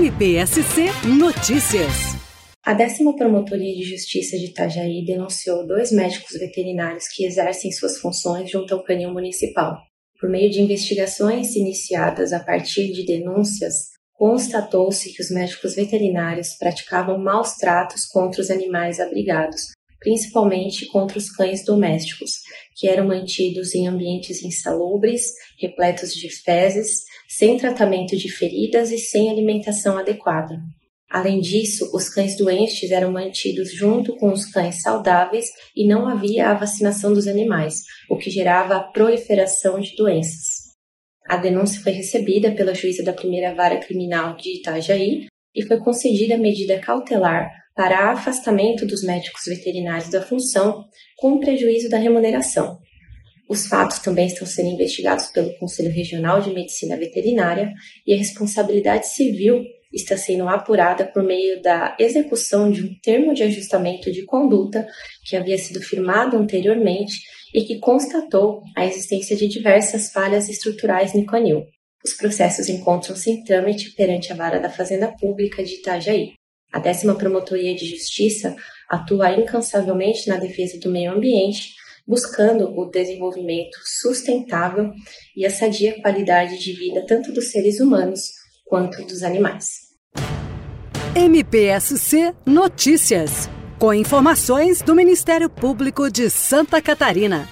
MPSC Notícias. A décima Promotoria de Justiça de Itajaí denunciou dois médicos veterinários que exercem suas funções junto ao canil municipal. Por meio de investigações iniciadas a partir de denúncias, constatou-se que os médicos veterinários praticavam maus tratos contra os animais abrigados, principalmente contra os cães domésticos, que eram mantidos em ambientes insalubres, repletos de fezes, sem tratamento de feridas e sem alimentação adequada. Além disso, os cães doentes eram mantidos junto com os cães saudáveis e não havia a vacinação dos animais, o que gerava a proliferação de doenças. A denúncia foi recebida pela juíza da primeira vara criminal de Itajaí e foi concedida medida cautelar para afastamento dos médicos veterinários da função, com prejuízo da remuneração. Os fatos também estão sendo investigados pelo Conselho Regional de Medicina Veterinária e a responsabilidade civil está sendo apurada por meio da execução de um termo de ajustamento de conduta que havia sido firmado anteriormente e que constatou a existência de diversas falhas estruturais no canil. Os processos encontram-se em trâmite perante a Vara da Fazenda Pública de Itajaí. A décima Promotoria de Justiça atua incansavelmente na defesa do meio ambiente, buscando o desenvolvimento sustentável e a sadia qualidade de vida tanto dos seres humanos quanto dos animais. MPSC Notícias, com informações do Ministério Público de Santa Catarina.